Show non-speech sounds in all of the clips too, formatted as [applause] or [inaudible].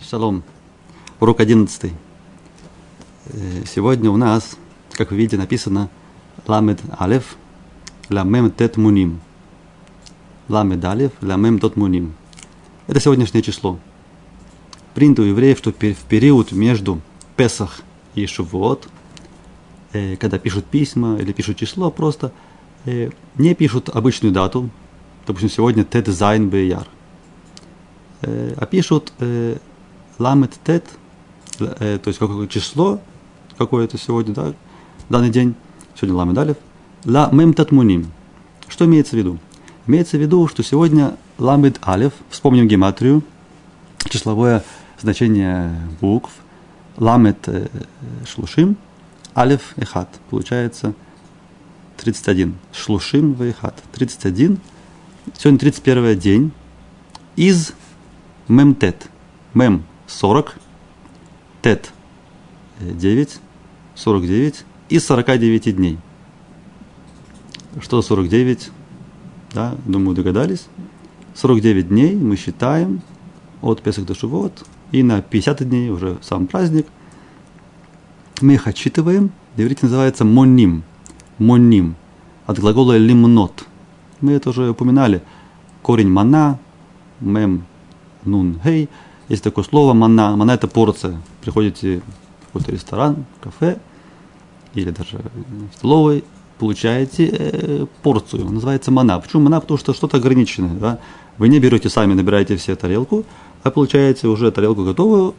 Шалом. Урок 11. Сегодня у нас, как вы видите, написано Ламед Алев, Ламем Тет Муним. Ламед Алев, Ламем Тот Муним. Это сегодняшнее число. Принято у евреев, что в период между Песах и Шувот, э, когда пишут письма или пишут число, просто э, не пишут обычную дату, допустим, сегодня Тет Зайн Беяр, э, а пишут ламет тет, э, то есть какое число, какое это сегодня, да, данный день, сегодня ламет алиф, ла мем татмуним. Что имеется в виду? Имеется в виду, что сегодня ламет алиф, вспомним гематрию, числовое значение букв, ламет э, шлушим, алиф и хат, получается 31. Шлушим и хат, 31. Сегодня 31 день из мемтет. Мем 40, тет 9, 49 и 49 дней. Что 49? Да, думаю, догадались. 49 дней мы считаем от Песах до Шивот, и на 50 дней уже сам праздник. Мы их отчитываем. На называется моним. Моним. От глагола лимнот. Мы это уже упоминали. Корень мана, мем, нун, хей – есть такое слово мана. Мана – это порция. Приходите в какой-то ресторан, кафе или даже в столовой, получаете э, порцию. Называется мана. Почему мана? Потому что что-то ограниченное. Да? Вы не берете сами, набираете все тарелку, а получаете уже тарелку готовую,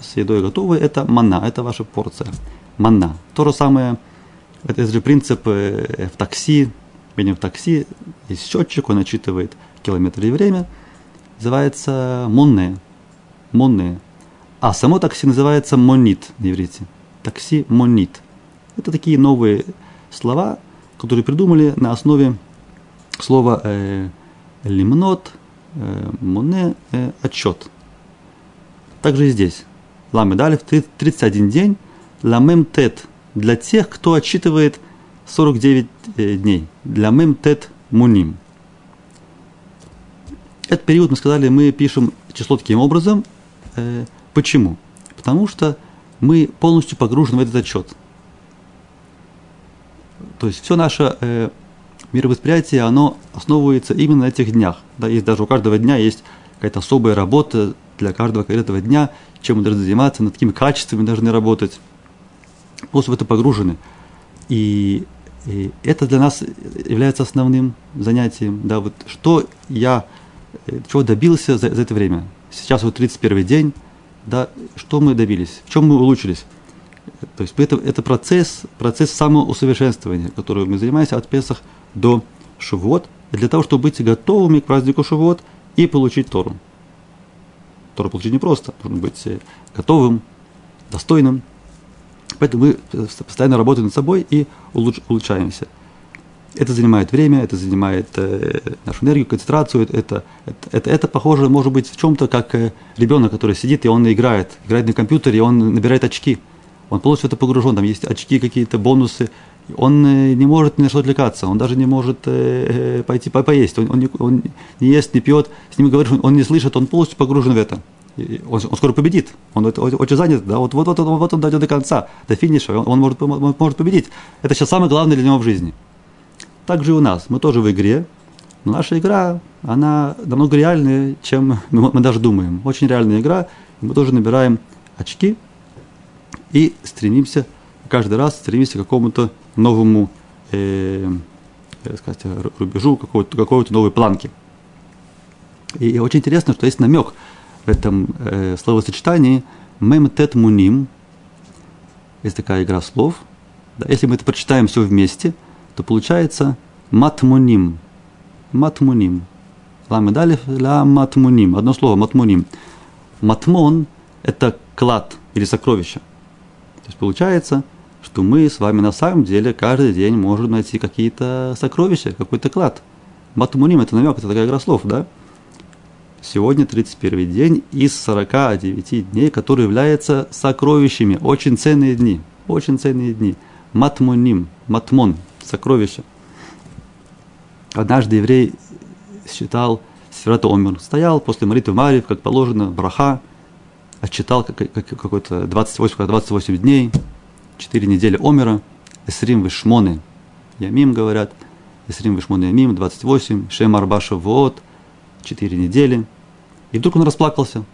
с едой готовой. Это мана, это ваша порция. Мана. То же самое, это же принцип э, в такси. Едем в такси, есть счетчик, он отчитывает километры и время. Называется монне монные. А само такси называется монит на иврите. Такси монит. Это такие новые слова, которые придумали на основе слова э, лимнот, э, моне, э, отчет. Также и здесь. Ламедалев 31 день, ламем тет для тех, кто отчитывает 49 э, дней. Для мем тет муним. Этот период, мы сказали, мы пишем число таким образом, почему? Потому что мы полностью погружены в этот отчет. То есть все наше э, мировосприятие, оно основывается именно на этих днях. Да, есть даже у каждого дня есть какая-то особая работа для каждого конкретного дня, чем мы должны заниматься, над какими качествами должны работать. Просто в это погружены. И, и это для нас является основным занятием. Да, вот что я, э, чего добился за, за это время сейчас вот 31 день, да, что мы добились, в чем мы улучшились. То есть это, это процесс, процесс самоусовершенствования, который мы занимаемся от Песах до Шивот, для того, чтобы быть готовыми к празднику Шивот и получить Тору. Тору получить непросто, нужно быть э, готовым, достойным. Поэтому мы э, постоянно работаем над собой и улучшаемся. Это занимает время, это занимает э, нашу энергию, концентрацию. Это, это, это, это похоже, может быть, в чем-то, как э, ребенок, который сидит и он играет, играет на компьютере, и он набирает очки. Он полностью это погружен, там есть очки, какие-то бонусы. Он э, не может ни на что отвлекаться, он даже не может э, э пойти по поесть. Он, он, не, он не ест, не пьет, с ним говоришь, он не слышит, он полностью погружен в это. Он, он скоро победит. Он это, очень занят, да, вот, вот, вот, вот он дойдет до конца, до финиша, он, он может, он может победить. Это сейчас самое главное для него в жизни. Так же и у нас. Мы тоже в игре, но наша игра, она намного реальнее, чем [laughs] мы, мы даже думаем. Очень реальная игра. Мы тоже набираем очки и стремимся, каждый раз стремимся к какому-то новому э, сказать, рубежу, какой-то, какой-то новой планки. И, и очень интересно, что есть намек в этом э, словосочетании мем тет муним. Есть такая игра слов. Да, если мы это прочитаем все вместе – то получается матмуним. Матмуним. Ламедалев ла матмуним. Одно слово матмуним. Матмон – это клад или сокровище. То есть получается, что мы с вами на самом деле каждый день можем найти какие-то сокровища, какой-то клад. Матмуним – это намек, это такая игра слов, да? Сегодня 31 день из 49 дней, которые являются сокровищами. Очень ценные дни. Очень ценные дни. Матмуним. Матмон сокровища. Однажды еврей считал Сферат Омер. Стоял после молитвы Марьев, как положено, браха. отчитал какой-то 28, 28 дней, 4 недели Омера, Эсрим Вишмоны, Ямим говорят, Эсрим Вишмоны Ямим, 28, Шем Арбаша Вот, 4 недели. И вдруг он расплакался,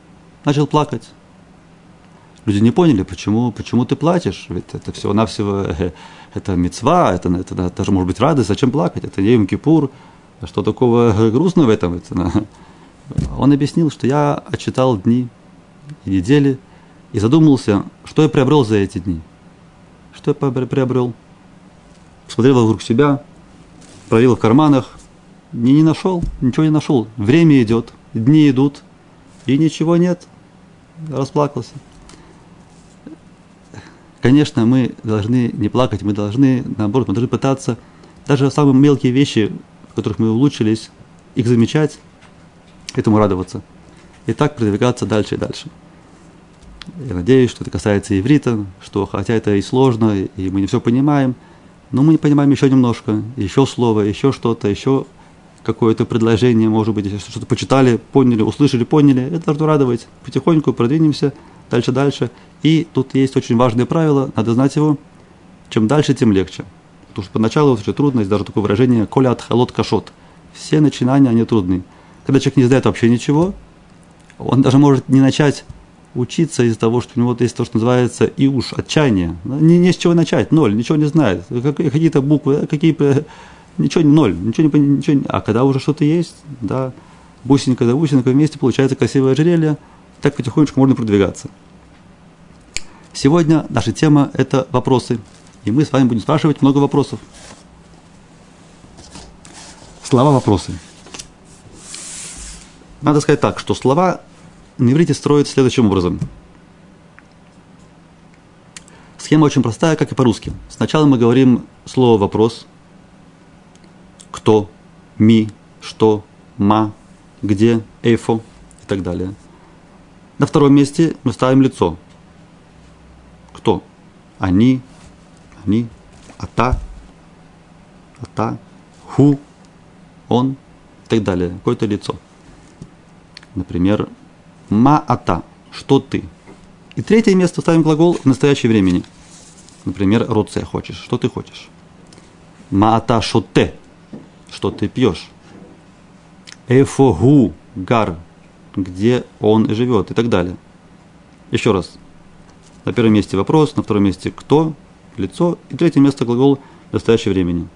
начал плакать. Люди не поняли, почему, почему ты плачешь, ведь это всего-навсего, э, это мецва, это, это даже может быть радость, зачем плакать, это не Кипур, что такого [laughs] грустного в этом? Это, он объяснил, что я отчитал дни и недели и задумался, что я приобрел за эти дни. Что я приобрел? Посмотрел вокруг себя, проверил в карманах, не, не нашел, ничего не нашел. Время идет, дни идут, и ничего нет. Расплакался. Конечно, мы должны не плакать, мы должны, наоборот, мы должны пытаться даже самые мелкие вещи, в которых мы улучшились, их замечать, этому радоваться. И так продвигаться дальше и дальше. Я надеюсь, что это касается иврита, что хотя это и сложно, и мы не все понимаем, но мы не понимаем еще немножко, еще слово, еще что-то, еще какое-то предложение, может быть, что-то почитали, поняли, услышали, поняли, это должно радовать. Потихоньку продвинемся дальше, дальше. И тут есть очень важное правило, надо знать его, чем дальше, тем легче. Потому что поначалу очень трудно, есть даже такое выражение «коля от халот кашот». Все начинания, они трудные. Когда человек не знает вообще ничего, он даже может не начать учиться из-за того, что у него есть то, что называется и уж отчаяние. Не, не с чего начать, ноль, ничего не знает. Какие-то буквы, какие ничего не ноль, ничего не, ничего а когда уже что-то есть, да, бусинка за бусинкой вместе получается красивое ожерелье, так потихонечку можно продвигаться. Сегодня наша тема – это вопросы. И мы с вами будем спрашивать много вопросов. Слова вопросы. Надо сказать так, что слова на иврите строят следующим образом. Схема очень простая, как и по-русски. Сначала мы говорим слово «вопрос», кто, ми, что, ма, где, эйфо и так далее. На втором месте мы ставим лицо. Кто? Они, они, ата, ата, ху, он и так далее. Какое-то лицо. Например, ма-ата, что ты. И третье место ставим глагол в настоящее времени. Например, роце хочешь, что ты хочешь. Ма-ата шоте, что ты пьешь. Эфогу гар, где он живет и так далее. Еще раз. На первом месте вопрос, на втором месте кто, лицо, и третье место глагол в настоящее времени.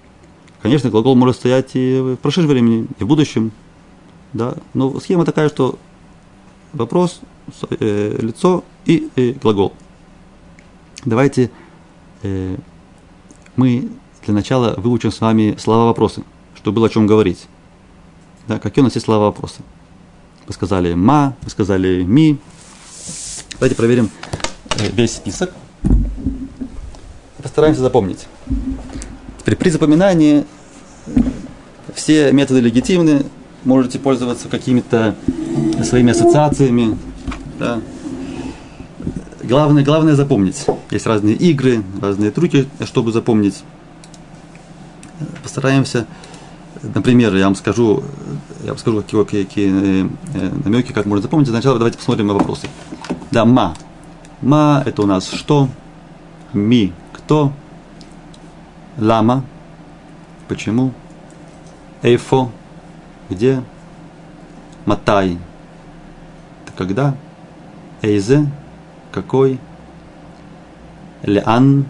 Конечно, глагол может стоять и в прошедшем времени, и в будущем. Да? Но схема такая, что вопрос, э, лицо и э, глагол. Давайте э, мы для начала выучим с вами слова вопросы, чтобы было о чем говорить. Да, какие у нас есть слова вопросы? Вы сказали ма, вы сказали ми. Давайте проверим э, весь список. Постараемся запомнить. Теперь при запоминании все методы легитимны, можете пользоваться какими-то своими ассоциациями. Да. Главное, главное запомнить. Есть разные игры, разные трюки, чтобы запомнить. Постараемся, например, я вам скажу, я вам скажу какие, какие э, намеки, как можно запомнить. Сначала давайте посмотрим на вопросы. Да, ма. Ма это у нас что? Ми кто? Лама. Почему? Эйфо где? Матай. Это когда? Эйзе. Какой? Леан.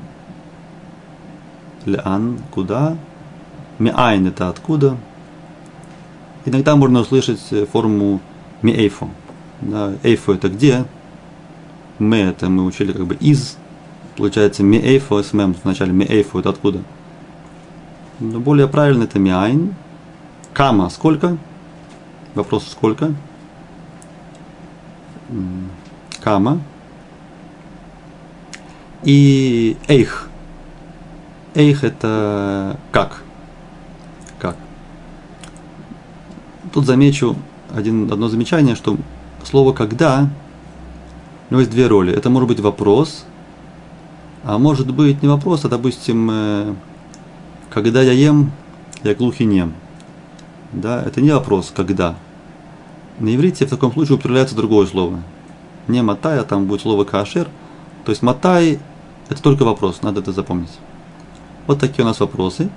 Леан. Куда? Миайн это откуда? Иногда можно услышать э, форму миэйфо. Да, эйфо это где? Ме это мы учили как бы из. Получается миэйфо с мем вначале миэйфо это откуда? Но более правильно это миайн. Кама сколько? Вопрос сколько? Кама. И эйх. Эйх это? Как? Тут замечу один, одно замечание, что слово «когда» у него есть две роли. Это может быть вопрос, а может быть не вопрос, а, допустим, э, когда я ем, я глух и нем. Да, это не вопрос «когда». На иврите в таком случае употребляется другое слово. не матай, а там будет слово кашер. То есть матай – это только вопрос, надо это запомнить. Вот такие у нас вопросы.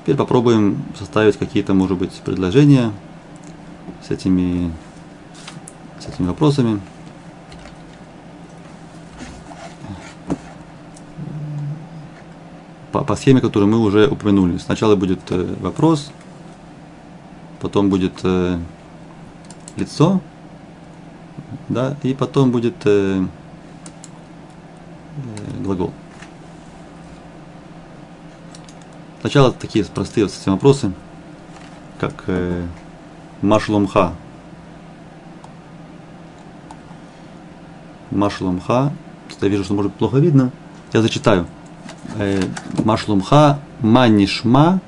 Теперь попробуем составить какие-то, может быть, предложения с этими, с этими вопросами. По, по схеме, которую мы уже упомянули. Сначала будет э, вопрос, потом будет э, лицо, да, и потом будет э, глагол. Сначала такие простые вот совсем вопросы, как э, Машлумха. Машлумха. Я вижу, что может плохо видно. Я зачитаю. Э, Машлумха, манишма.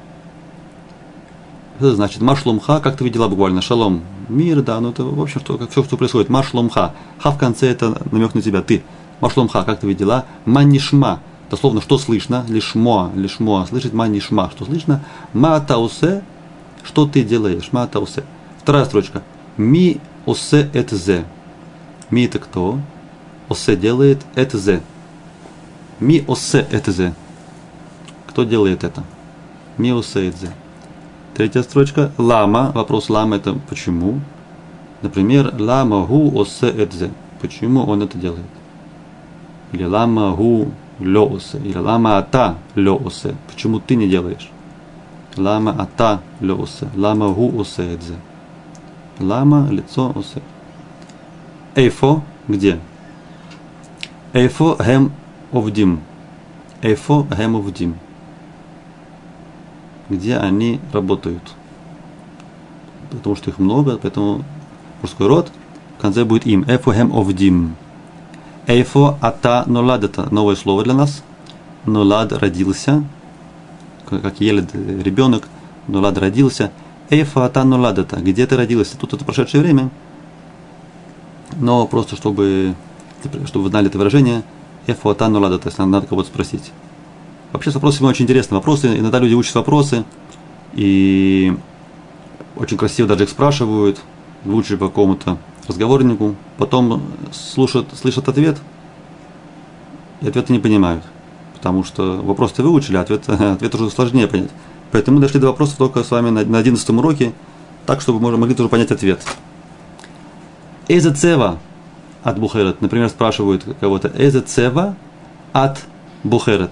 Это значит Машлумха, как ты видела буквально, шалом, мир, да, ну это, в общем, что, все, что происходит. Машлумха. Ха в конце это намек на тебя, ты. Машлумха, как ты видела, манишма дословно, что слышно, лишмо, лишмо, слышать ма нишма, что слышно, ма таусе, что ты делаешь, ма таусе. Вторая строчка, ми осе эт зе. Ми это кто? Осе делает эт зе. Ми осе эт зе. Кто делает это? Ми осе эт зе. Третья строчка, лама, вопрос лама это почему? Например, лама гу осе эт зе. Почему он это делает? Или лама гу лё Или лама ата лё Почему ты не делаешь? Лама ата лё Лама гу осе эдзе. Лама лицо осе. Эйфо где? Эйфо гем овдим. Эйфо гем овдим. Где они работают? Потому что их много, поэтому мужской род в конце будет им. Эйфо гем овдим. Эйфо ата нолад это новое слово для нас. Нолад родился, как еле ребенок, нолад родился. Эйфо ата нолад это где ты родился? Тут это прошедшее время. Но просто чтобы, чтобы вы знали это выражение, эйфо ата нолад это, если надо кого-то спросить. Вообще с вопросами очень интересные вопросы. Иногда люди учат вопросы и очень красиво даже их спрашивают, лучше по какому-то разговорнику, потом слушают, слышат ответ, и ответы не понимают. Потому что вопрос-то выучили, а ответ, [laughs] ответ уже сложнее понять. Поэтому мы дошли до вопроса только с вами на, на 11 уроке, так, чтобы мы могли тоже понять ответ. Эза цева от бухерет. Например, спрашивают кого-то, эза цева от бухерет.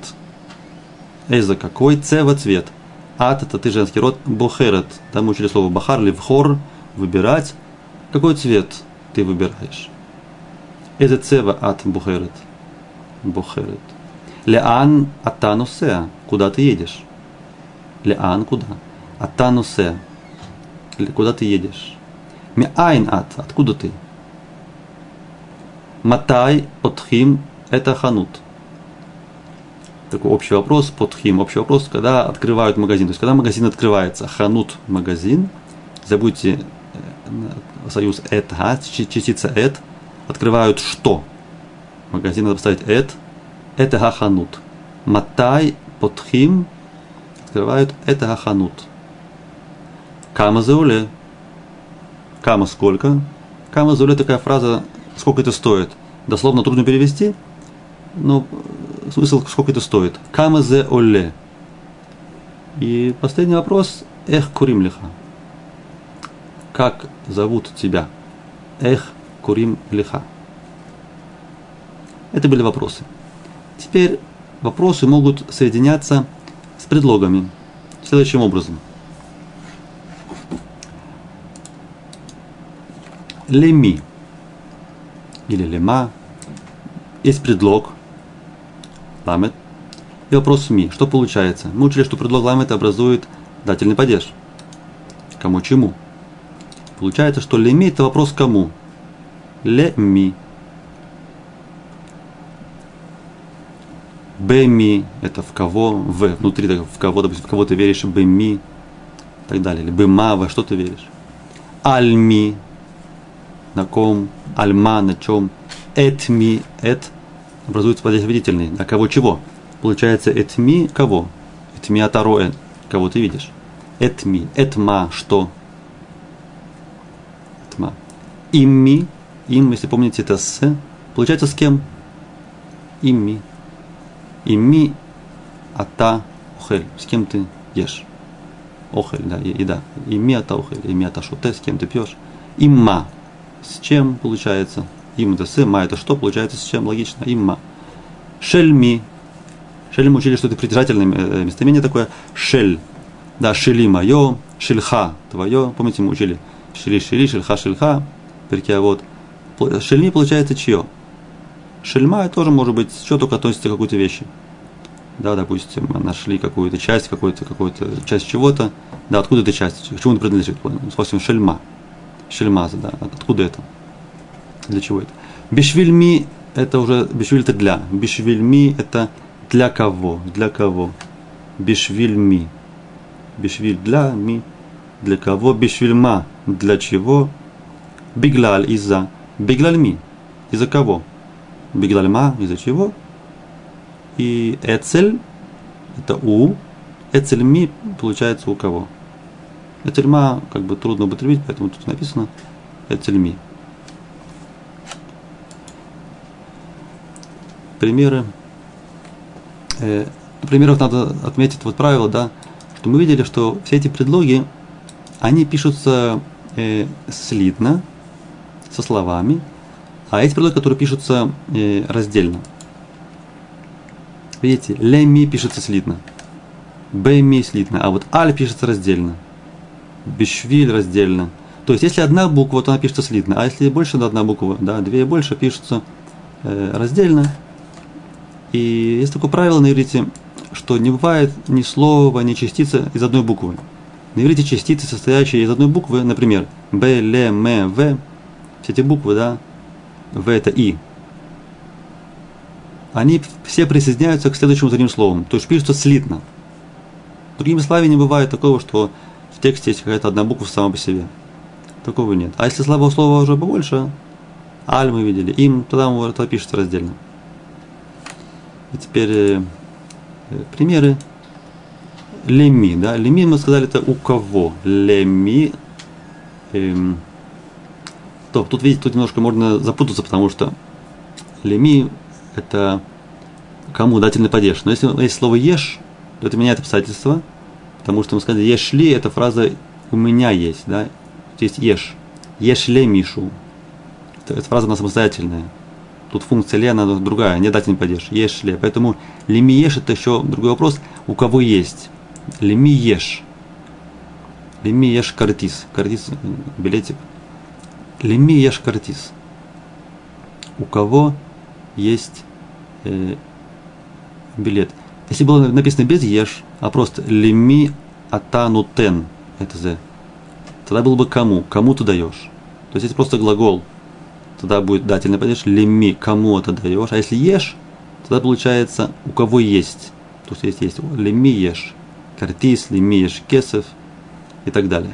Эза какой? Цева цвет. От это ты женский род. Бухерет. Там учили слово бахар, ливхор, выбирать. Какой цвет ты выбираешь? Это цева от бухерет. Бухерет. Леан атанусеа. Куда ты едешь? Леан куда? Атанусеа. Куда ты едешь? Миайн ат. Откуда ты? Матай отхим это ханут. Такой общий вопрос, подхим, общий вопрос, когда открывают магазин. То есть, когда магазин открывается, ханут магазин, забудьте союз эт, а, частица эт, открывают что? Магазин надо поставить эт, это хаханут. Матай подхим открывают это хаханут. Кама зауле. Кама сколько? Кама зауле такая фраза, сколько это стоит. Дословно трудно перевести, но смысл, сколько это стоит. Кама зе. И последний вопрос, эх курим лиха как зовут тебя? Эх, Курим Лиха. Это были вопросы. Теперь вопросы могут соединяться с предлогами следующим образом. Леми или лема есть предлог ламет и вопрос ми. Что получается? Мы учили, что предлог ламет образует дательный падеж. Кому чему? Получается, что леми это вопрос кому? Леми. Беми это в кого, в, внутри в кого, допустим, в кого ты веришь, беми, и так далее. Или бема, во что ты веришь. Альми, на ком, альма, на чем, этми, эт, образуется подводительный, на кого чего. Получается, этми, кого? Этми атароэ, кого ты видишь. Этми, этма, что. Имми, Им, если помните, это с. Получается с кем? Имми. Имми ата ухель. С кем ты ешь? Охель, да, еда. Имми ата ухель. Имми ата шуте, с кем ты пьешь? Имма. С чем получается? Им это с, ма это что? Получается с чем? Логично. Имма. Шельми. Шель мы учили, что это притяжательное э, местоимение такое. Шель. Да, шели мое, шельха твое. Помните, мы учили. Шели, шели, шельха, шельха. Перкия вот. Шельми получается чье? Шельма тоже может быть, что только относится к какой-то вещи. Да, допустим, нашли какую-то часть, какую-то какую часть чего-то. Да, откуда эта часть? К чему она принадлежит? Допустим, шельма. Шельмаза, да. Откуда это? Для чего это? Бишвильми это уже, бишвиль это для. Бишвильми это для кого? Для кого? Бишвильми. Бишвиль для, ми. Для кого? Бишвильма. Для чего? Биглаль из-за. Биглаль ми. Из-за кого? Биглаль ма. Из-за чего? И эцель это у. Эцель ми получается у кого? Эцель ма как бы трудно употребить, поэтому тут написано эцель ми. Примеры. Э, примеров надо отметить вот правило, да, что мы видели, что все эти предлоги, они пишутся э, слитно, со словами, а эти предлоги, которые пишутся э, раздельно. Видите, леми пишется слитно, бэми слитно, а вот аль пишется раздельно, бешвиль раздельно. То есть, если одна буква, то она пишется слитно, а если больше да, одна буква, да, две и больше пишутся э, раздельно. И есть такое правило на иврите, что не бывает ни слова, ни частицы из одной буквы. На иврите частицы, состоящие из одной буквы, например, Б, Л, М, В, эти буквы, да, В это И, они все присоединяются к следующему за ним слову, то есть пишутся слитно. Другими словами, не бывает такого, что в тексте есть какая-то одна буква сама по себе. Такого нет. А если слова слова уже побольше, аль мы видели, им, тогда это пишется раздельно. И теперь э, примеры. Леми, да, леми мы сказали это у кого. Леми. Эм, то, тут, видите, тут немножко можно запутаться, потому что леми это кому дательный падеж. Но если есть слово ешь, то это меняет обстоятельства, потому что мы сказали ешь ли, эта фраза у меня есть, да, есть ешь. Ешь ли Мишу. Это, эта фраза она самостоятельная. Тут функция ли, она другая, не дательный падеж. Ешь ли. Поэтому леми ешь это еще другой вопрос, у кого есть. Леми ешь. Леми ешь картис. Картис билетик. Леми ешь картис. У кого есть э, билет. Если было написано без ешь, а просто леми атану тен, это за, тогда было бы кому, кому ты даешь. То есть это просто глагол, тогда будет дательный падеж, леми, кому это даешь. А если ешь, тогда получается у кого есть. То есть есть, есть леми ешь, картис, леми ешь кесов и так далее.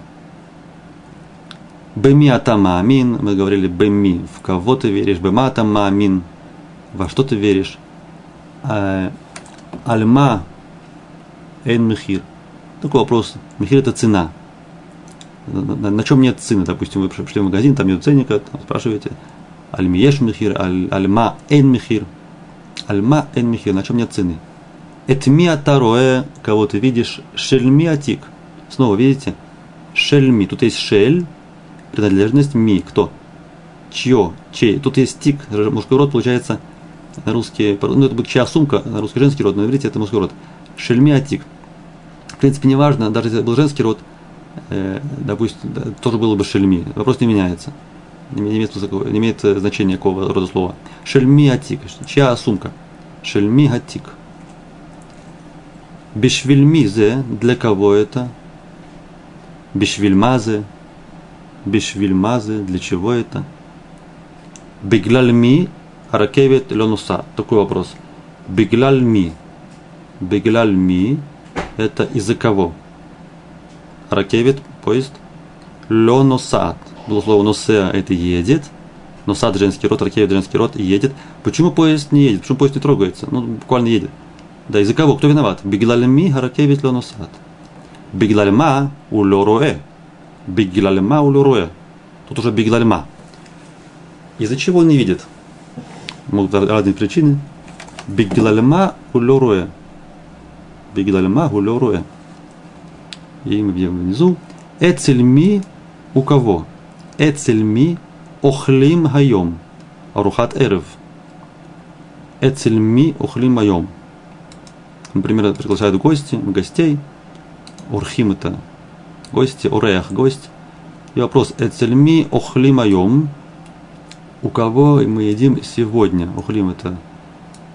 Беми атама амин, мы говорили беми, в кого ты веришь, бема атама амин, во что ты веришь. А, альма эн мехир. Такой вопрос. Мехир это цена. На, на, чем нет цены? Допустим, вы пришли в магазин, там нет ценника, там спрашиваете, альмиеш мехир, аль, альма эн мехир. Альма эн мехир, на чем нет цены? Этмия тароэ, кого ты видишь, шельми атик. Снова видите? Шельми. Тут есть шель, принадлежность ми. Кто? Чье? Чей? Тут есть тик, мужской род получается на русский, ну это будет чья сумка, на русский женский род, но на иврите это мужской род. Шельми атик. В принципе, неважно, даже если был женский род, э, допустим, да, тоже было бы шельми. Вопрос не меняется. Не имеет, не имеет значения какого рода слова. Шельми атик. Чья сумка? Шельми атик. Бешвильмизе, для кого это? Бешвильмазе, бешвильмазе, для чего это? Беглальми, ракевет ленуса. Такой вопрос. Беглальми. Беглальми – это из-за кого? Ракевет, поезд. Ленусат. Было слово носеа – это едет. Носат – женский род, ракевет – женский род, едет. Почему поезд не едет? Почему поезд не трогается? Ну, буквально едет. Да, из-за кого? Кто виноват? Беглальми, ракевет ленусат. Беглальма у лороэ. Беглальма у лороэ. Тут уже беглальма. Из-за чего он не видит? Могут разные причины. Бигдалма улеруя. Бигдалма улеруя. И мы видим внизу. Эцельми у кого? Эцельми охлим хайом. Арухат эрев. Эцельми охлим хайом. Например, приглашают гости, гостей. Урхим это гости, ореях гость. И вопрос, эцельми охлим айом, у кого мы едим сегодня? Охлим это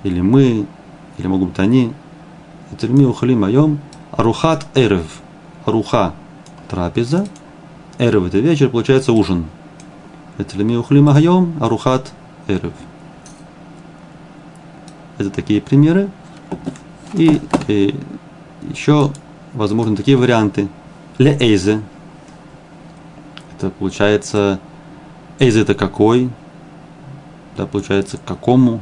или мы, или могут быть они. Эцельми охлим айом, арухат эрев, аруха трапеза, эрев это вечер, получается ужин. Эцельми охлим айом, арухат эрев. Это такие примеры. И, и еще возможны такие варианты. Ле эйзе. Это получается, эйзе это какой? Да, получается, к какому?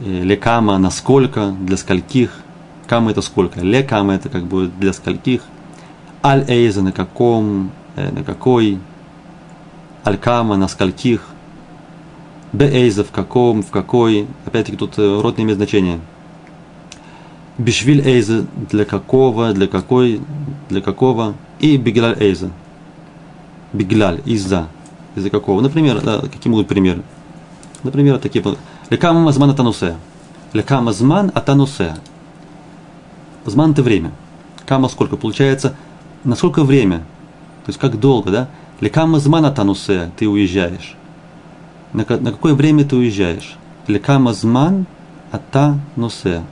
Ле кама насколько, для скольких. Кама это сколько? Ле кама это как бы для скольких. Аль эйзе на каком, э, на какой. Аль кама на скольких. Б эйзе в каком, в какой. Опять-таки тут э, род не имеет значения. Бишвиль Эйза для какого, для какой, для какого, и Бигилаль Эйза. Бигилаль из-за, из-за какого. Например, да, какие будут примеры? Например, такие. Лекама зман атанусе. Лекама зман атанусе. Зман это время. Кама сколько? Получается, на сколько время? То есть как долго, да? לכמה זמן אתה נוסע, ты уезжаешь. На, на какое время ты уезжаешь? לכמה זמן אתה נוסע.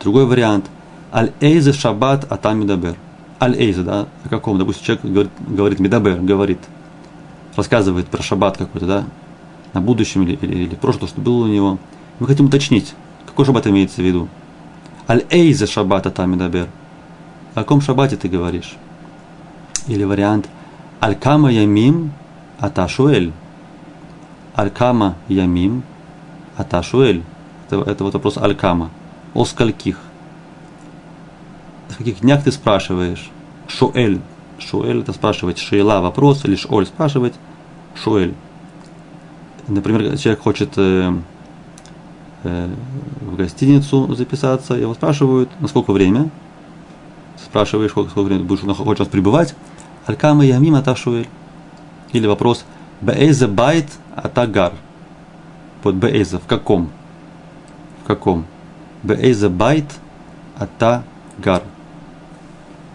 Другой вариант. על איזה שבת אתה מדבר. על איזה, да, о каком, допустим, человек говорит, говорит מדבר, говорит, рассказывает про Шаббат какой-то, да, на будущем или, или, или прошлое, что было у него. Мы хотим уточнить, какой Шаббат имеется в виду. Аль-Эйзе Шаббат Атам Медабер. О каком Шаббате ты говоришь? Или вариант Аль-Кама Ямим Аташуэль. Аль-Кама Ямим Аташуэль. Это, это вот вопрос Аль-Кама о скольких? О каких днях ты спрашиваешь? Шуэль. Шуэль это спрашивать шейла вопрос или шоль спрашивать шуэль. Например, человек хочет э, э, в гостиницу записаться, его спрашивают, на сколько время? Спрашиваешь, сколько, сколько времени будешь хочешь пребывать? על כמה ימים אתה שואל. Или вопрос באיזה בית אתה גר. Под באיזה, в каком? В каком? באיזה בית אתה גר.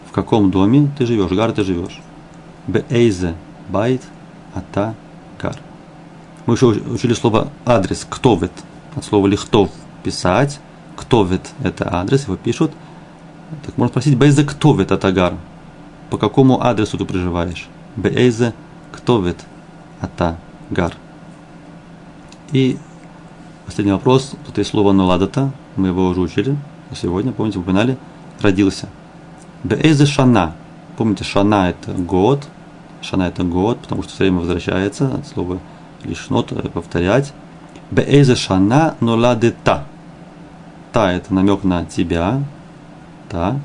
В каком доме ты живешь? גר ты живешь. באיזה בית ата гар. Мы еще учили слово адрес, ктовет, от слова лихтов, писать. Ктовет – это адрес, его пишут. Так можно спросить, бейзе ктовет атагар. По какому адресу ты проживаешь? Бейзе ата гар. И последний вопрос. Тут есть слово ноладата мы его уже учили сегодня, помните, упоминали, родился. Беэзе шана. Помните, шана это год, шана это год, потому что все время возвращается от слова лишь нот э, повторять. Беэзе шана ноладета. Та это намек на тебя. Та.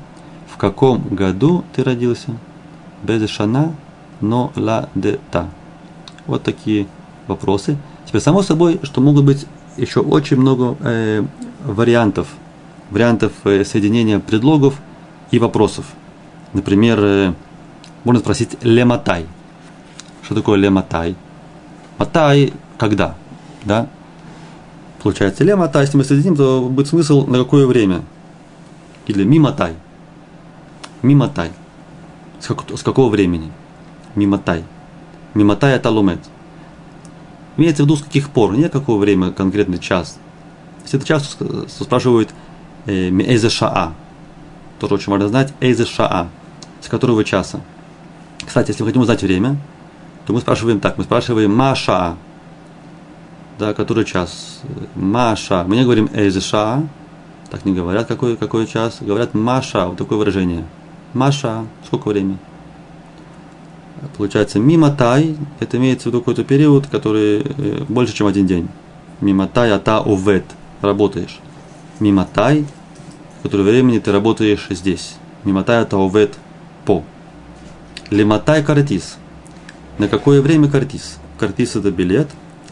В каком году ты родился? Беэзе шана ноладета. Вот такие вопросы. Теперь, само собой, что могут быть еще очень много э, вариантов, вариантов э, соединения предлогов и вопросов. Например, э, можно спросить лематай. Что такое лематай? Матай когда? Да? Получается, лематай, если мы соединим, то будет смысл на какое время? Или миматай. Миматай. С, как, с какого времени? Миматай. Миматай это лумет. Имеется в виду с каких пор, не какого времени, конкретный час. Если это часто спрашивают э, Эйзе Шаа, тоже очень важно знать, Эйзе Шаа, с которого часа. Кстати, если мы хотим узнать время, то мы спрашиваем так, мы спрашиваем Маша, да, который час, Маша. Мы не говорим Эйзе Шаа, так не говорят, какой, какой час, говорят Маша, вот такое выражение. Маша, сколько времени? Получается, мимо тай, это имеется в виду какой-то период, который э, больше, чем один день. Мимо тай, а та увет, работаешь. Мимо тай, которое времени ты работаешь здесь. Мимо тай, а та увет по. Лиматай картис. На какое время картис? Картис это билет.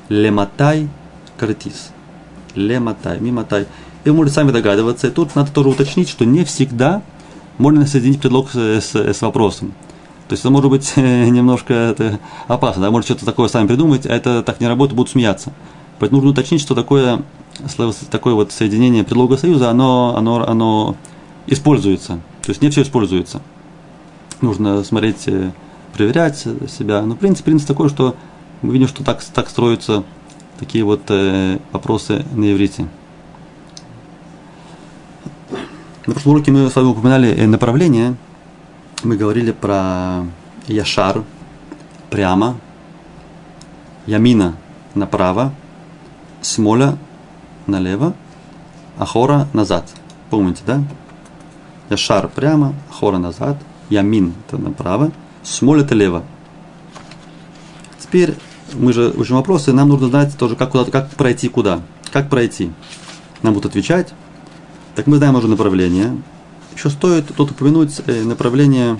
Лематай картис. Лематай, миматай. И вы можете сами догадываться. И тут надо тоже уточнить, что не всегда можно соединить предлог с, с, с вопросом. То есть это может быть [laughs] немножко это опасно, да, может что-то такое сами придумать, а это так не работает, будут смеяться. Поэтому нужно уточнить, что такое, такое вот соединение предлога союза, оно, оно, оно используется. То есть не все используется. Нужно смотреть, э, проверять себя. Но принцип, принцип такой, что мы видим, что так, так строятся такие вот э, вопросы на иврите. На прошлом уроке мы с вами упоминали э, направление. Мы говорили про Яшар прямо, Ямина направо, Смоля налево, Ахора назад. Помните, да? Яшар прямо, Ахора назад, Ямин это направо, Смоль это лево. Теперь мы же учим вопросы, нам нужно знать тоже, как, куда, как пройти куда. Как пройти. Нам будут отвечать. Так мы знаем уже направление. Еще стоит тут упомянуть э, направление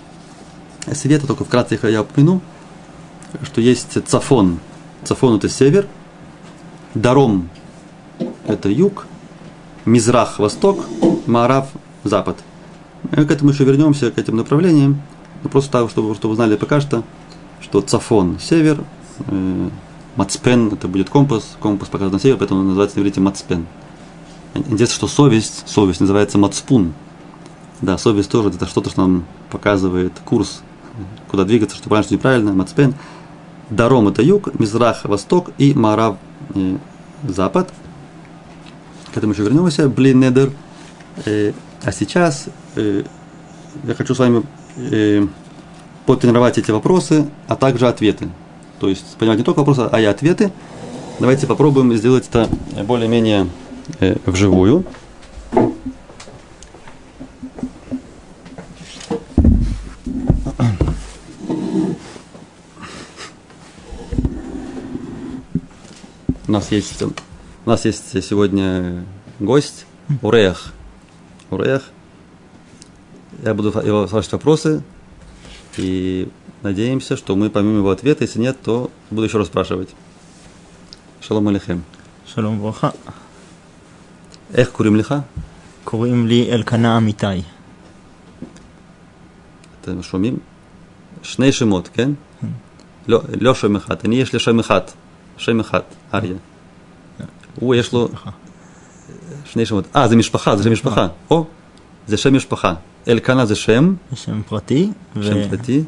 света, только вкратце их я упомяну, что есть Цафон. Цафон это север, Даром это юг, Мизрах – восток, Марав – запад. Мы к этому еще вернемся, к этим направлениям. Но просто так, чтобы, чтобы вы знали пока что, что Цафон – север, э, Мацпен – это будет компас, компас показан на север, поэтому называется на иврите Мацпен. Интересно, что совесть, совесть называется Мацпун. Да, совесть тоже это что-то, что нам показывает курс, куда двигаться, что правильно, что неправильно, Мацпен. Даром – это юг, Мизрах – восток и Марав э, – запад. К этому еще вернемся. Блин, недер. Э, а сейчас э, я хочу с вами э, потренировать эти вопросы, а также ответы. То есть понимать не только вопросы, а и ответы. Давайте попробуем сделать это более-менее вживую. У нас есть, у нас есть сегодня гость Урех. Урех. Я буду его спрашивать вопросы, и надеемся, что мы поймем его ответа. Если нет, то буду еще раз спрашивать. Шалом алейхем. שלום וברכה. איך קוראים לך? קוראים לי אלקנה אמיתי. אתם שומעים? שני שמות, כן? לא, לא שם אחד, אני יש לי שם אחד, שם אחד, אריה. הוא יש לו שני שמות. אה, זה משפחה, זה שם משפחה. או, זה שם משפחה. אלקנה זה שם, שם פרטי. שם פרטי.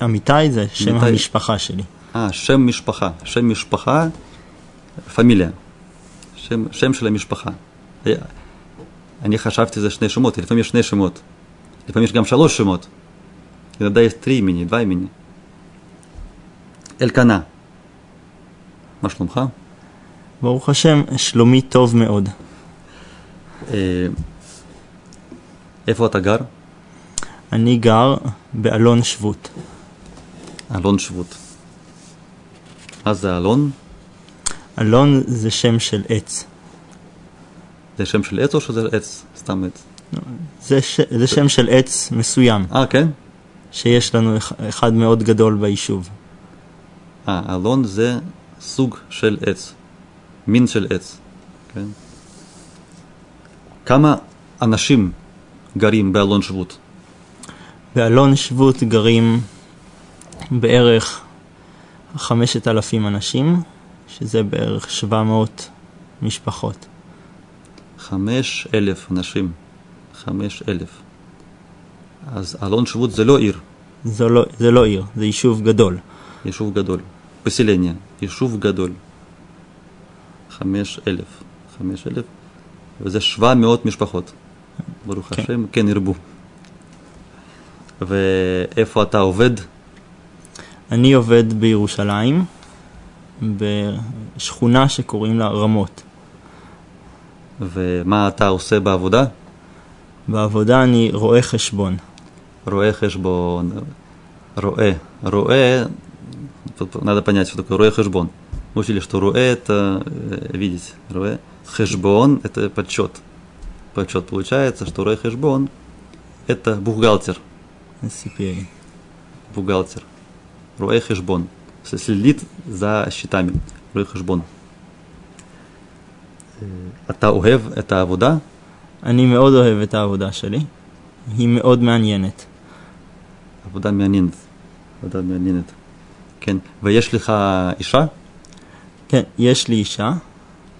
ואמיתי זה שם אמיתי. המשפחה שלי. אה, שם משפחה. שם משפחה, פמיליה. שם, שם של המשפחה. היה- אני חשבתי זה שני שמות, לפעמים יש שני שמות. לפעמים יש גם שלוש שמות. иногда есть три имени, два имени. אלקנה. מה שלומך? ברוך השם, שלומי טוב מאוד. אה, איפה אתה גר? אני גר באלון שבות. אלון שבות. מה זה אלון? אלון זה שם של עץ. זה שם של עץ או שזה עץ? סתם עץ. זה, ש... זה שם של עץ מסוים, אה, כן? שיש לנו אח- אחד מאוד גדול ביישוב. אה, אלון זה סוג של עץ. מין של עץ. כן? כמה אנשים גרים באלון שבות? באלון שבות גרים בערך 5,000 אנשים, שזה בערך 700 משפחות. חמש אלף אנשים. חמש אלף. אז אלון שבות זה לא עיר, זה לא, זה לא עיר, זה יישוב גדול. יישוב גדול. פסילניה, יישוב גדול. חמש אלף. חמש אלף. וזה שבע מאות משפחות. ברוך כן. השם, כן ירבו. ואיפה אתה עובד? אני עובד בירושלים, בשכונה שקוראים לה רמות. ומה אתה עושה בעבודה? בעבודה אני רואה חשבון. רואה חשבון. רואה. רואה, тут надо понять, что такое роэ хешбон. Мы учили, что роэ это э, видеть. Роэ. Хешбон это подсчет. Подсчет получается, что роэ хешбон это бухгалтер. זה סיפר לי. Бухгалтер. Роэ хешбон. следит за счетами, רואה חשבון. אה, אתה אוהב את העבודה? אני מאוד אוהב את העבודה שלי. היא מאוד מעניינת. עבודה מעניינת. עבודה מעניינת. כן. ויש לך אישה? כן, יש לי אישה,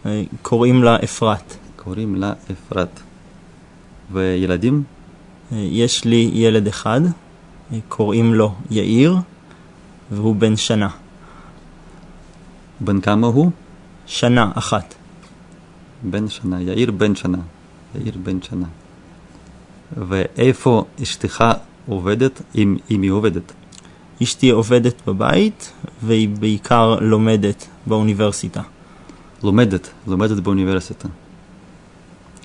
אה, קוראים לה אפרת. קוראים לה אפרת. וילדים? אה, יש לי ילד אחד, אה, קוראים לו יאיר, והוא בן שנה. בן כמה הוא? שנה אחת. בן שנה. יאיר בן שנה. יאיר בן שנה. ואיפה אשתך עובדת, אם, אם היא עובדת? אשתי עובדת בבית, והיא בעיקר לומדת באוניברסיטה. לומדת, לומדת באוניברסיטה.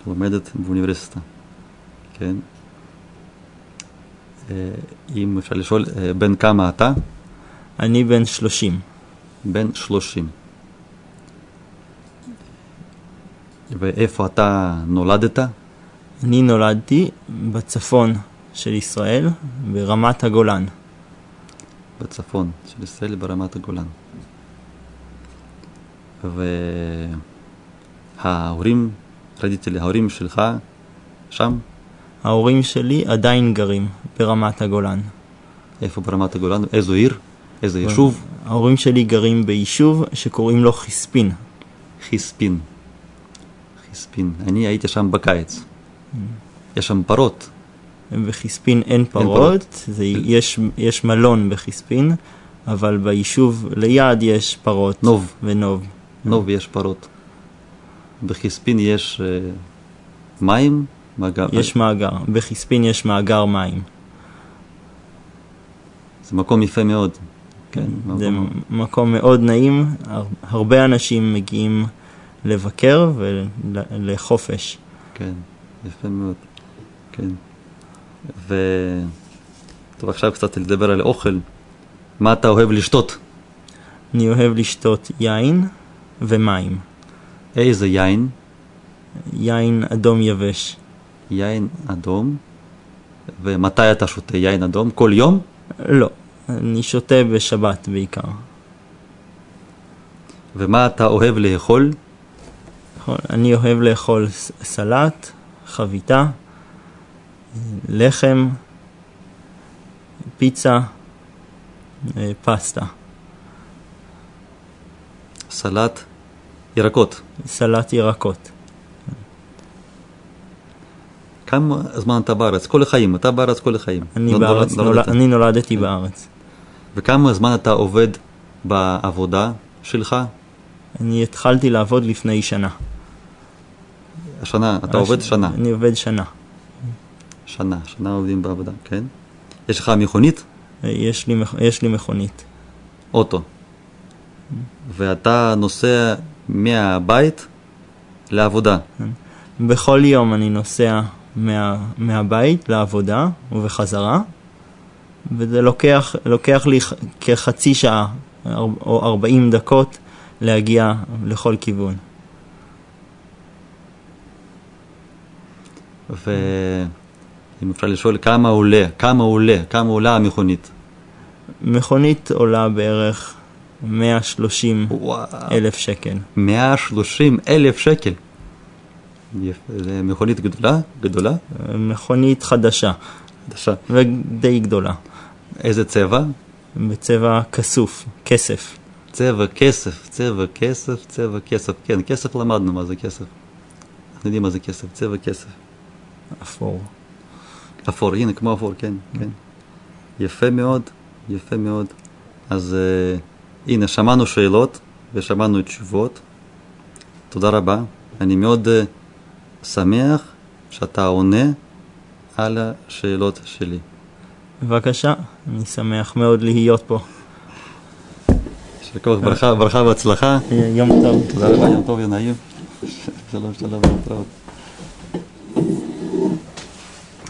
לומדת באוניברסיטה, כן. אה, אם אפשר לשאול, אה, בן כמה אתה? אני בן 30. בן 30. ואיפה אתה נולדת? אני נולדתי בצפון של ישראל, ברמת הגולן. בצפון של ישראל ברמת הגולן. וההורים, רדיתי ההורים שלך שם? ההורים שלי עדיין גרים ברמת הגולן. איפה ברמת הגולן? איזו עיר? איזה יישוב? ההורים שלי גרים ביישוב שקוראים לו חיספין. חיספין. חיספין. אני הייתי שם בקיץ. יש שם פרות. בחיספין אין פרות. זה, יש, יש מלון בחיספין, אבל ביישוב ליד יש פרות. נוב. ונוב. נוב יש פרות. בחיספין יש אה, מים? מאגר- יש מאגר. בחיספין יש מאגר מים. זה מקום יפה מאוד. כן, זה מקום- מקום מאוד נעים, הר- הרבה אנשים מגיעים לבקר ולחופש. כן, יפה מאוד. כן. ו... טוב, עכשיו קצת לדבר על אוכל. מה אתה אוהב לשתות? אני אוהב לשתות יין ומים. איזה יין? יין אדום יבש. יין אדום. ומתי אתה שותה יין אדום? כל יום? לא, אני שותה בשבת בעיקר. ומה אתה אוהב לאכול? אני אוהב לאכול סלט, חביתה, לחם, פיצה, אה, פסטה. סלט, ירקות. סלט ירקות. כמה זמן אתה בארץ? כל החיים. אתה בארץ כל החיים. אני, לא- לא- בארץ, לא נולד, נולדת. אני נולדתי בארץ. וכמה זמן אתה עובד בעבודה שלך? אני התחלתי לעבוד לפני שנה. השנה, אתה עובד שנה. אני עובד שנה. שנה, שנה עובדים בעבודה, כן? יש לך מכונית? יש לי, יש לי מכונית. אוטו. ואתה נוסע מהבית לעבודה. בכל יום אני נוסע מה, מהבית לעבודה ובחזרה, וזה לוקח, לוקח לי כחצי שעה או 40 דקות להגיע לכל כיוון. ואם אפשר לשאול כמה עולה, כמה עולה, כמה עולה המכונית? מכונית עולה בערך 130 וואו, אלף שקל. 130 אלף שקל. זה מכונית גדולה? גדולה? מכונית חדשה חדשה. ודי גדולה, איזה צבע? בצבע כסוף, כסף. צבע כסף, צבע כסף, צבע כסף. כן, כסף למדנו מה זה כסף. אנחנו יודעים מה זה כסף, צבע כסף. אפור. אפור, הנה כמו אפור, כן, כן. יפה מאוד, יפה מאוד. אז uh, הנה, שמענו שאלות ושמענו תשובות. תודה רבה. אני מאוד uh, שמח שאתה עונה על השאלות שלי. בבקשה, אני שמח מאוד להיות פה. יישר כוח, ברכה, ברכה והצלחה. יום טוב. תודה רבה, יום טוב, יום נעים. שלום, שלום, יום טוב.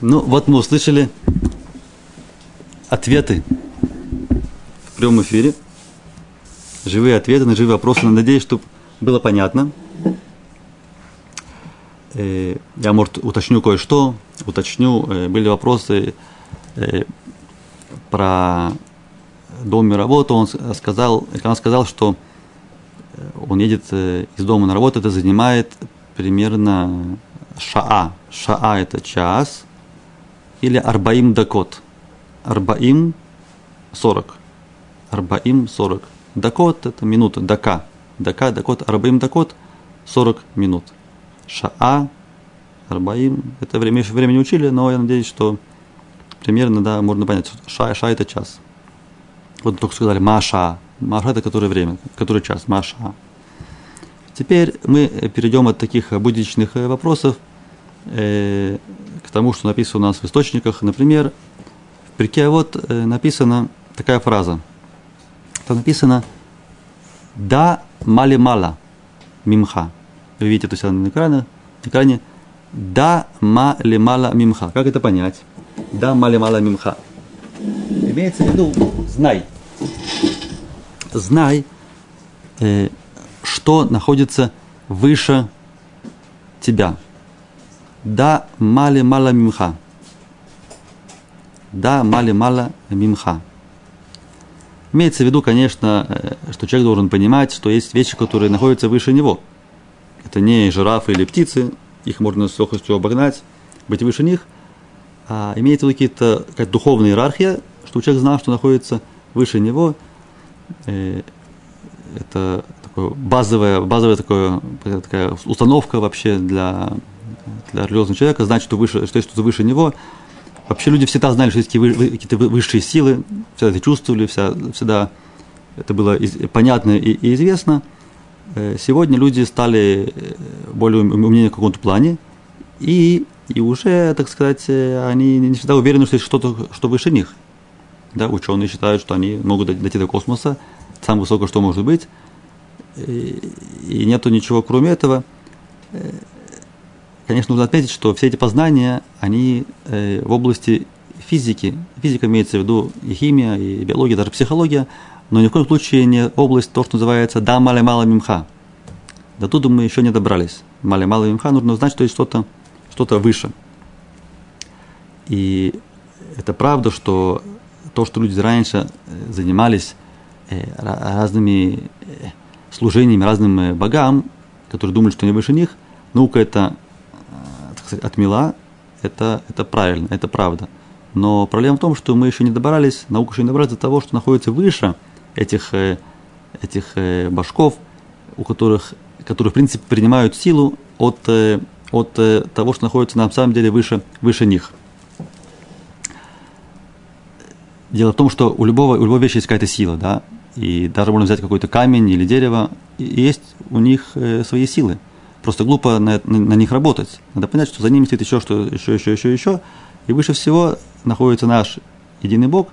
Ну, вот мы услышали ответы в прямом эфире. Живые ответы на живые вопросы. Надеюсь, что было понятно. Э, Я, может, уточню кое-что. Уточню. Э, Были вопросы э, про дом на работу, он сказал, он сказал, что он едет из дома на работу, это занимает примерно шаа. Шаа это час или арбаим дакот. Арбаим 40. Арбаим 40. Дакот это минута, дака. Дака, дакот, арбаим дакот 40 минут. Шаа, арбаим, это время, время не учили, но я надеюсь, что примерно, да, можно понять, ша, ша это час. Вот только сказали маша. Маша это которое время, который час, маша. Теперь мы перейдем от таких будничных э, вопросов э, к тому, что написано у нас в источниках. Например, в прике вот э, написана такая фраза. Там написано «Да мали мала мимха». Вы видите это все на экране. На экране «Да мали мала мимха». Как это понять? «Да мали мала мимха». Имеется в виду «знай». Знай, э, что находится выше тебя. Да мали мала мимха. Да мали мала мимха. Имеется в виду, конечно, э, что человек должен понимать, что есть вещи, которые находятся выше него. Это не жирафы или птицы, их можно с легкостью обогнать, быть выше них. А имеется в виду какие-то, какая-то духовная иерархия, что человек знал, что находится выше него. Э, это такое базовая, базовая такое, такая установка вообще для, для религиозного человека, знать, что, выше, что есть что-то выше него. Вообще люди всегда знали, что есть какие-то высшие силы, всегда это чувствовали, вся, всегда это было понятно и, и известно. Э, сегодня люди стали э, более умнее в каком-то плане, и, и уже, так сказать, э, они не всегда уверены, что есть что-то, что выше них. Да, ученые считают, что они могут дойти до космоса, самое высокое, что может быть, и нету ничего кроме этого. Э, конечно, нужно отметить, что все эти познания, они э, в области физики. Физика имеется в виду и химия, и биология, даже психология, но ни в коем случае не область, то, что называется «да мале мало мимха». До туда мы еще не добрались. Мале мало мимха нужно знать, что есть что-то что выше. И это правда, что то, что люди раньше э, занимались разными служениями разным э, богам, которые думали, что они выше них, наука это, э, сказать, отмела, это, это правильно, это правда. Но проблема в том, что мы еще не добрались, наука еще не добралась до того, что находится выше этих, э, этих башков, у которых, которые, в принципе, принимают силу от, от того, что находится на самом деле выше, выше них. Дело в том, что у любого, у любой вещи есть какая-то сила, да, и даже можно взять какой-то камень или дерево, и есть у них э, свои силы. Просто глупо на, на, на них работать. Надо понять, что за ними стоит еще что, еще, еще, еще, еще. И выше всего находится наш единый Бог,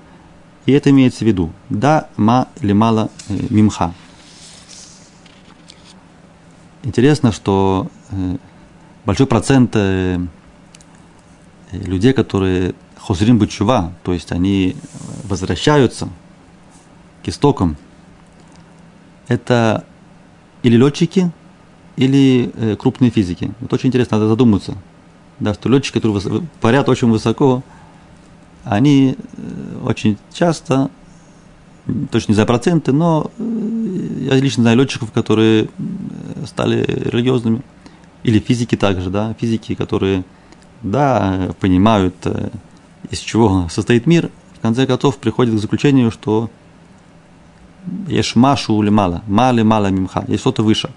и это имеется в виду. Да, ма или мало э, мимха. Интересно, что э, большой процент э людей, которые хозрим бычува, то есть они возвращаются к истокам, это или летчики, или э, крупные физики. Это очень интересно, надо задуматься. Да, что летчики, которые парят очень высоко, они э, очень часто, точно не знаю проценты, но э, я лично знаю летчиков, которые стали религиозными. Или физики также, да, физики, которые, да, понимают, из чего состоит мир, в конце концов приходят к заключению, что есть машу или мало, мало мало мимха, есть что-то выше.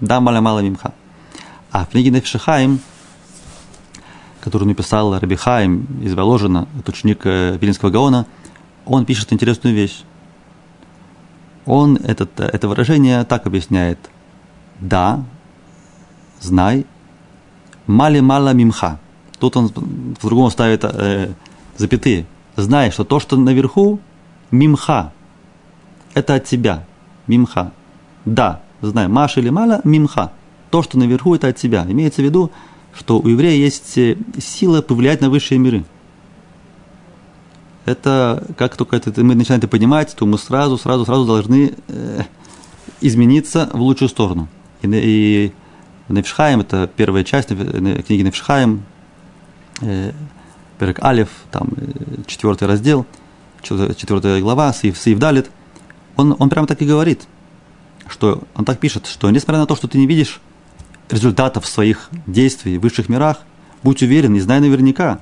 Да, мало мимха. А в книге Нефишахаим, которую написал Раби Хаим из Воложина, это ученик э, Вилинского Гаона, он пишет интересную вещь. Он этот, это выражение так объясняет. Да, знай, мали мало мимха. Тут он по-другому ставит э, запятые. Знай, что то, что наверху, мимха, это от тебя, мимха. Да, знай, маша или мала, мимха. То, что наверху, это от тебя. Имеется в виду, что у еврея есть э, сила повлиять на высшие миры. Это, как только это, мы начинаем это понимать, то мы сразу, сразу, сразу должны э, измениться в лучшую сторону. И, и Невшхаем, это первая часть книги Невшхаем, э, Перек Алиф, там э, четвертый раздел – 4 глава, Саиф, Саиф Далит, он, он прямо так и говорит, что он так пишет, что несмотря на то, что ты не видишь результатов своих действий в высших мирах, будь уверен и знай наверняка,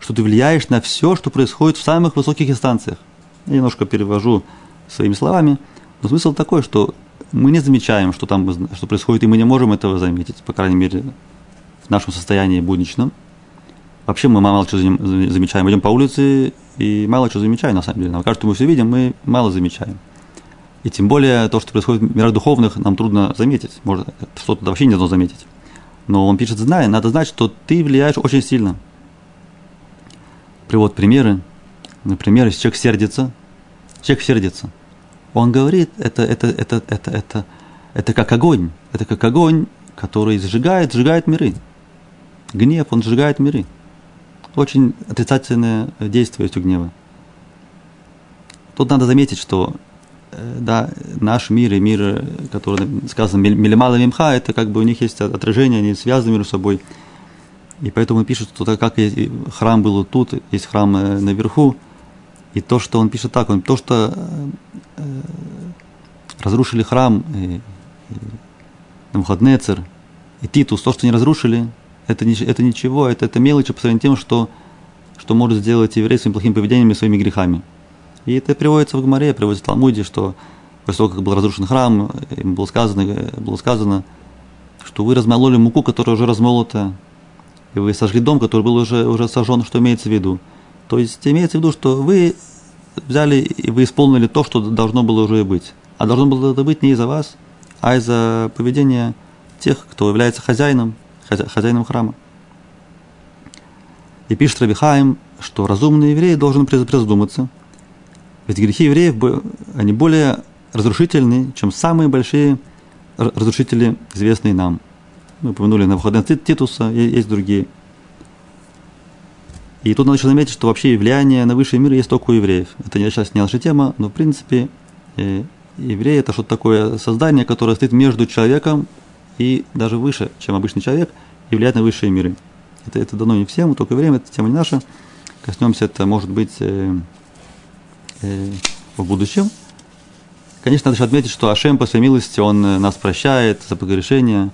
что ты влияешь на все, что происходит в самых высоких инстанциях. Я немножко перевожу своими словами, но смысл такой, что мы не замечаем, что там что происходит, и мы не можем этого заметить, по крайней мере, в нашем состоянии будничном. Вообще мы мало что замечаем. Идем по улице и мало что замечаем, на самом деле. Нам кажется, что мы все видим, мы мало замечаем. И тем более то, что происходит в мирах духовных, нам трудно заметить. Может, что-то вообще не должно заметить. Но он пишет, зная, надо знать, что ты влияешь очень сильно. Привод примеры. Например, если человек сердится, человек сердится. Он говорит, это, это, это, это, это, это как огонь. Это как огонь, который сжигает, сжигает миры. Гнев, он сжигает миры. Очень отрицательное действие есть у гнева. Тут надо заметить, что да, наш мир и мир, который сказано Милимала Мимха, это как бы у них есть отражение, они связаны между собой. И поэтому он пишет, что как храм был тут, есть храм э, наверху, и то, что он пишет так, он то, что э, разрушили храм, Навуходнецер, и Титус, то, что не разрушили, это, не, это ничего, это, это мелочи по сравнению с тем, что, что может сделать еврей своим плохим поведением и своими грехами. И это приводится в Гмаре, приводится в Талмуде, что после того, как был разрушен храм, им было сказано, было сказано, что вы размололи муку, которая уже размолота, и вы сожгли дом, который был уже, уже сожжен, что имеется в виду. То есть имеется в виду, что вы взяли и вы исполнили то, что должно было уже быть. А должно было это быть не из-за вас, а из-за поведения тех, кто является хозяином, хозяином храма. И пишет Рабихаим, что разумный еврей должен призадуматься, ведь грехи евреев, они более разрушительны, чем самые большие разрушители, известные нам. Мы упомянули на выходные Титуса, есть другие. И тут надо еще заметить, что вообще влияние на высший мир есть только у евреев. Это сейчас не наша тема, но в принципе э, евреи это что-то такое создание, которое стоит между человеком и даже выше, чем обычный человек, и влияет на высшие миры. Это, это дано не всем, только время, это тема не наша. Коснемся это, может быть, э, Э, в будущем. Конечно, надо еще отметить, что Ашем по своей милости, Он э, нас прощает за погрешение,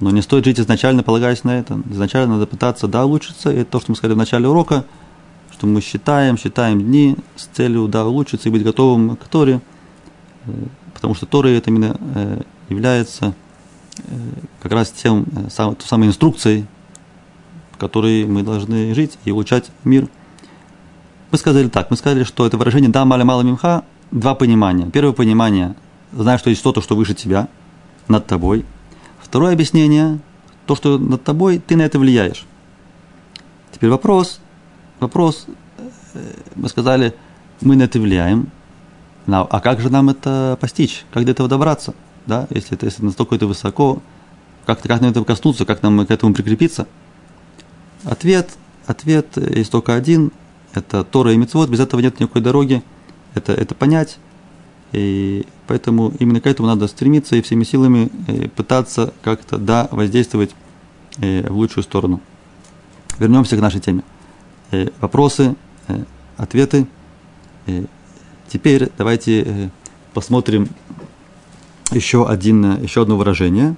но не стоит жить изначально, полагаясь на это. Изначально надо пытаться, да, улучшиться. И это то, что мы сказали в начале урока, что мы считаем, считаем дни с целью, да, улучшиться и быть готовым к Торе, э, потому что Торы это именно является как раз тем, той самой инструкцией, которой мы должны жить и улучшать мир – мы сказали так, мы сказали, что это выражение «да, маля, мало, мимха» два понимания. Первое понимание – знаешь, что есть что-то, что выше тебя, над тобой. Второе объяснение – то, что над тобой, ты на это влияешь. Теперь вопрос, вопрос, э, мы сказали, мы на это влияем, а как же нам это постичь, как до этого добраться, да, если это если настолько это высоко, как, как нам этого коснуться, как нам к этому прикрепиться? Ответ, ответ есть только один – это Тора и Мецвод, без этого нет никакой дороги, это, это понять. И поэтому именно к этому надо стремиться и всеми силами э, пытаться как-то, да, воздействовать э, в лучшую сторону. Вернемся к нашей теме. Э, вопросы, ответы. Теперь давайте посмотрим еще, один, еще одно выражение.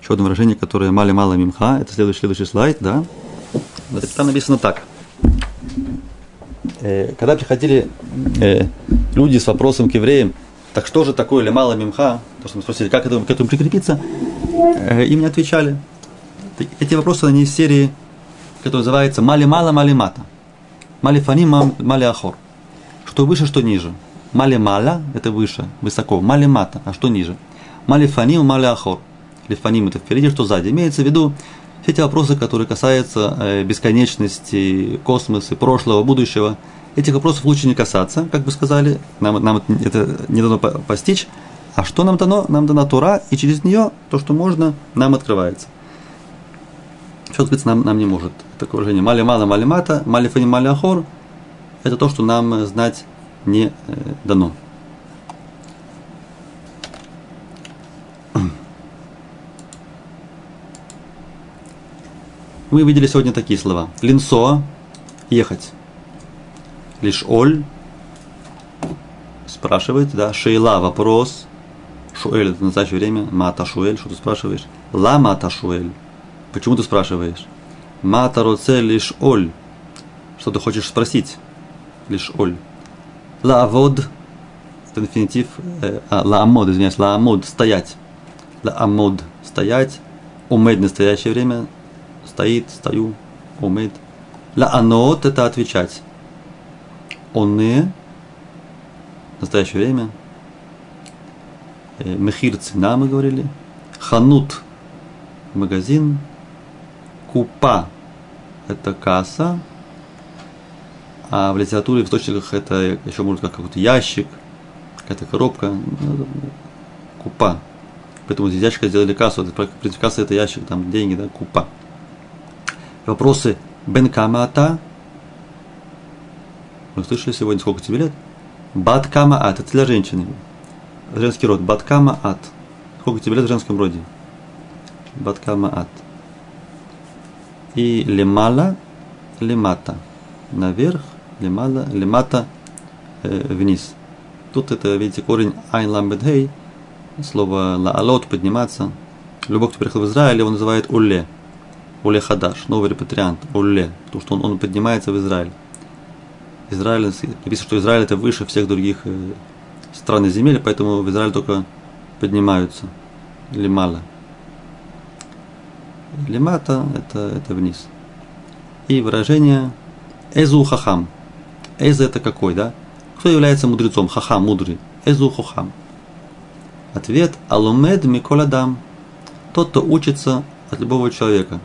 Еще одно выражение, которое мали-мало мимха. Это следующий, следующий слайд, да. Там написано так э, когда приходили э, люди с вопросом к евреям, так что же такое ли мало мимха, то, что мы спросили, как к этому прикрепиться, э, им не отвечали. Эти вопросы, они из серии, которая называется «Мали мало, мали мата». «Мали фани, мали ахор». Что выше, что ниже. «Мали мала» – это выше, высоко. «Мали мата» – а что ниже. «Мали фаним, мали ахор». Лифаним – это впереди, что сзади. Имеется в виду все эти вопросы, которые касаются э, бесконечности, космоса, прошлого, будущего, этих вопросов лучше не касаться, как бы сказали, нам, нам это не дано постичь. А что нам дано? Нам дана Тура, и через нее то, что можно, нам открывается. Что открыться нам, нам не может. Такое выражение мали мала мали мата, мали фани мали ахор, это то, что нам знать не э, дано. Мы видели сегодня такие слова. Линсо – ехать. Лишь оль спрашивает, да, шейла, вопрос, шуэль, это настоящее время, мата шуэль, что ты спрашиваешь, ла мата шуэль, почему ты спрашиваешь, мата роце лишь оль, что ты хочешь спросить, лишь оль, ла авод, это инфинитив, э, а, ла амод, извиняюсь, ла амод, стоять, ла амод, стоять, умед, настоящее время, стоит, стою, умед, ла анот, это отвечать, онне, настоящее время. Э, Мехир цена мы говорили. Ханут магазин. Купа это касса. А в литературе, в источниках это еще может как какой-то ящик, какая-то коробка. Ну, купа. Поэтому из ящика сделали кассу. Это, касса это ящик, там деньги, да, купа. Вопросы Бен Камата. Вы слышали сегодня, сколько тебе лет? Баткама ат. Это для женщины. Женский род. Баткама ат. Сколько тебе лет в женском роде? Баткама ат. И лемала, лемата. Наверх, лемала, лемата, э, вниз. Тут это, видите, корень айн ламбедхей, слово лаалот, подниматься. Любой, кто приехал в Израиль, его называет уле. Уле хадаш, новый репатриант, уле, потому что он, он поднимается в Израиль. Израиль, написано, что Израиль это выше всех других э, стран и земель, поэтому в Израиль только поднимаются. Или мало. Лимата это, это вниз. И выражение Эзу хахам. Эз это какой, да? Кто является мудрецом? Хахам, мудрый. Эзу хахам. Ответ Алумед Миколадам. Тот, кто учится от любого человека.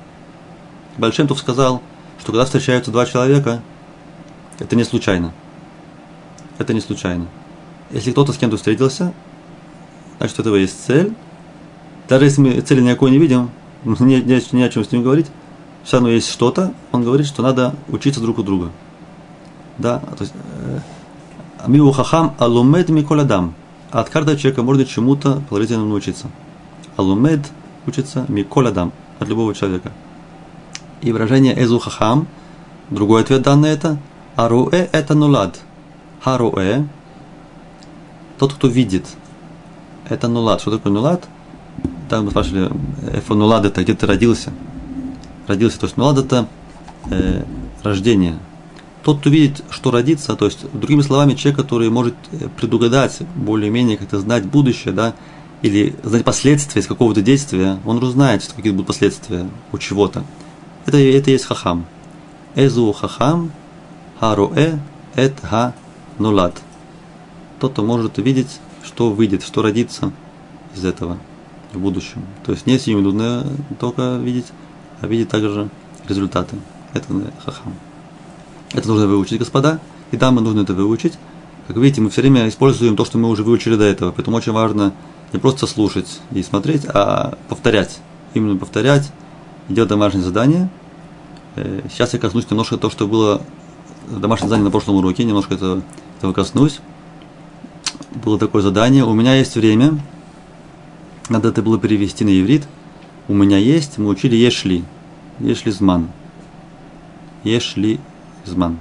Большим Тув сказал, что когда встречаются два человека, это не случайно. Это не случайно. Если кто-то с кем-то встретился, значит, у этого есть цель. Даже если мы цели никакой не видим, не, не, не о чем с ним говорить, все равно есть что-то, он говорит, что надо учиться друг у друга. Да, то есть, э, Амиу хахам алумед миколадам. От каждого человека можно чему-то положительно научиться. Алумед учится миколадам, от любого человека. И выражение эзу хахам, другой ответ данный это – Аруэ – это нулад. Харуэ – тот, кто видит. Это нулад. Что такое нулад? Там мы спрашивали, эфо нулад – это где ты родился. Родился. То есть нулад – это э, рождение. Тот, кто видит, что родится, то есть, другими словами, человек, который может э, предугадать, более-менее как-то знать будущее, да, или знать последствия из какого-то действия, он узнает, что какие будут последствия у чего-то. Это, это есть хахам. Эзу хахам Харуэ эт ха нулад. Тот, кто может видеть, что выйдет, что родится из этого в будущем. То есть не сиюминутно только видеть, а видеть также результаты. Это хахам. Это нужно выучить, господа. И да, мы нужно это выучить. Как видите, мы все время используем то, что мы уже выучили до этого. Поэтому очень важно не просто слушать и смотреть, а повторять. Именно повторять, делать домашнее задание. Э, сейчас я коснусь немножко того, что было домашнее задание на прошлом уроке, немножко этого, этого коснусь. Было такое задание. У меня есть время. Надо это было перевести на иврит. У меня есть, мы учили ешли. Ешли зман. Ешли зман.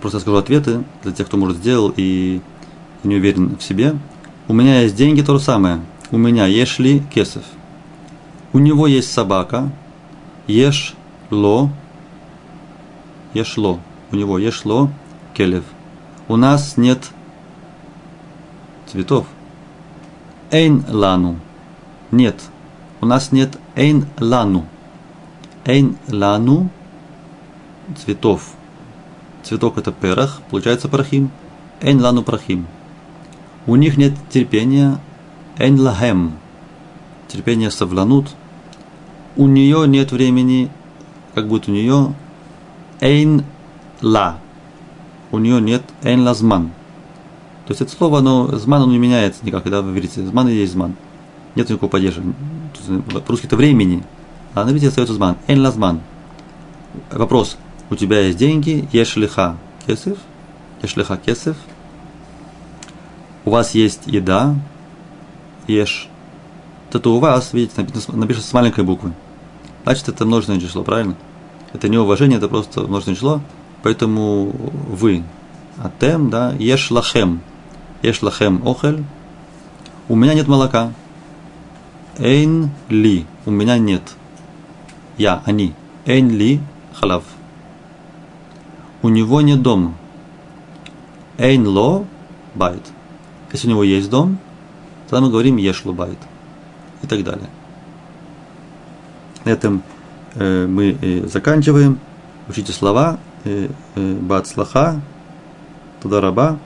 Просто скажу ответы для тех, кто, может, сделал и не уверен в себе. У меня есть деньги, то же самое. У меня ешли кесов. У него есть собака. Еш ло. Ешло у него ешло келев. У нас нет цветов. Эйн лану. Нет. У нас нет эйн лану. Эйн лану цветов. Цветок это перах, получается прахим. Эйн лану прахим. У них нет терпения. Эйн лахем. Терпение совланут. У нее нет времени, как будет у нее. Эйн ла. У нее нет эн лазман. То есть это слово, оно, зман, оно не меняется никак, когда вы видите, зман и есть зман. Нет никакого падежа. По-русски это времени. А на видите остается зман. Эн лазман. Вопрос. У тебя есть деньги, ешь лиха кесев, ешь лиха кесев. У вас есть еда, ешь. Это у вас, видите, написано, напишется с маленькой буквы. Значит, это множественное число, правильно? Это не уважение, это просто множественное число. Поэтому вы, атем, да, еш лахем. Еш лахем охель. У меня нет молока. Эйн ли. У меня нет. Я, они. אין לי חלב. У него нет дома. אין לו בית. Если у него есть дом, тогда мы говорим יש לו בית. И так далее. На этом э, мы э, заканчиваем. Учите слова. Э, э, בהצלחה. תודה רבה.